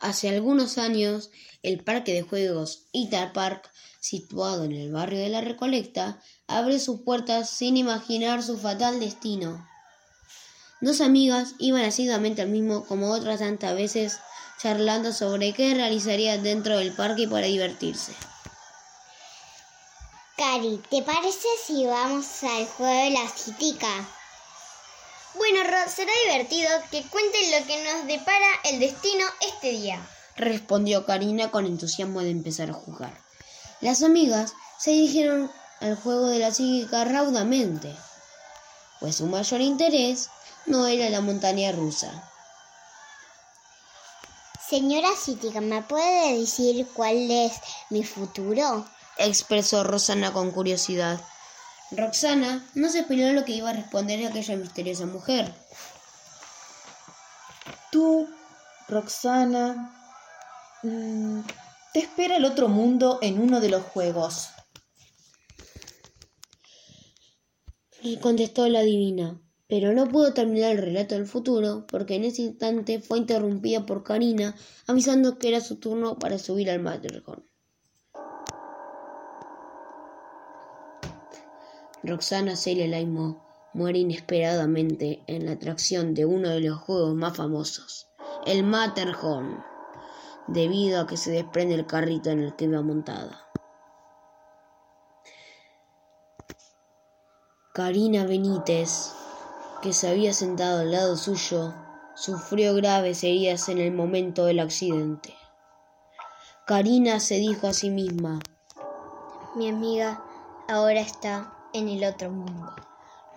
Hace algunos años, el parque de juegos Itar Park, situado en el barrio de La Recolecta, abrió sus puertas sin imaginar su fatal destino. Dos amigas iban asiduamente al mismo, como otras tantas veces, charlando sobre qué realizarían dentro del parque para divertirse. Cari, ¿te parece si vamos al juego de la citica? Bueno, Rod, será divertido que cuenten lo que nos depara el destino este día. respondió Karina con entusiasmo de empezar a jugar. Las amigas se dirigieron al juego de la psíquica raudamente, pues su mayor interés no era la montaña rusa. Señora Cítica, ¿me puede decir cuál es mi futuro? expresó Rosana con curiosidad. Roxana no se esperó lo que iba a responder aquella misteriosa mujer. Tú, Roxana, mm, te espera el otro mundo en uno de los juegos. Y contestó la divina, pero no pudo terminar el relato del futuro porque en ese instante fue interrumpida por Karina avisando que era su turno para subir al Matterhorn. Roxana Celia Laimo muere inesperadamente en la atracción de uno de los juegos más famosos, el Matterhorn, debido a que se desprende el carrito en el que iba montada. Karina Benítez, que se había sentado al lado suyo, sufrió graves heridas en el momento del accidente. Karina se dijo a sí misma, Mi amiga ahora está en el otro mundo.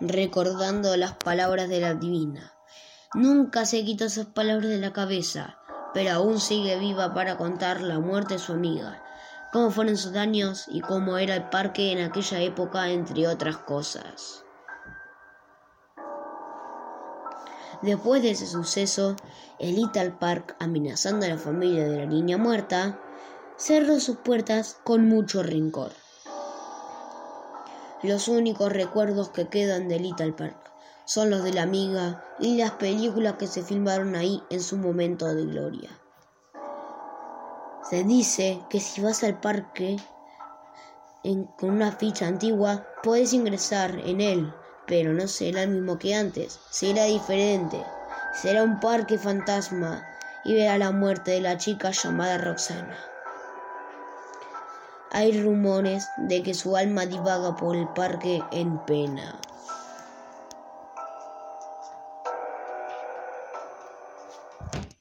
recordando las palabras de la divina. Nunca se quitó esas palabras de la cabeza, pero aún sigue viva para contar la muerte de su amiga, cómo fueron sus daños y cómo era el parque en aquella época, entre otras cosas. Después de ese suceso, el Little Park, amenazando a la familia de la niña muerta, cerró sus puertas con mucho rencor. Los únicos recuerdos que quedan de Little Park son los de la amiga y las películas que se filmaron ahí en su momento de gloria. Se dice que si vas al parque con una ficha antigua, puedes ingresar en él, pero no será el mismo que antes, será diferente. Será un parque fantasma y verá la muerte de la chica llamada Roxana. Hay rumores de que su alma divaga por el parque en pena.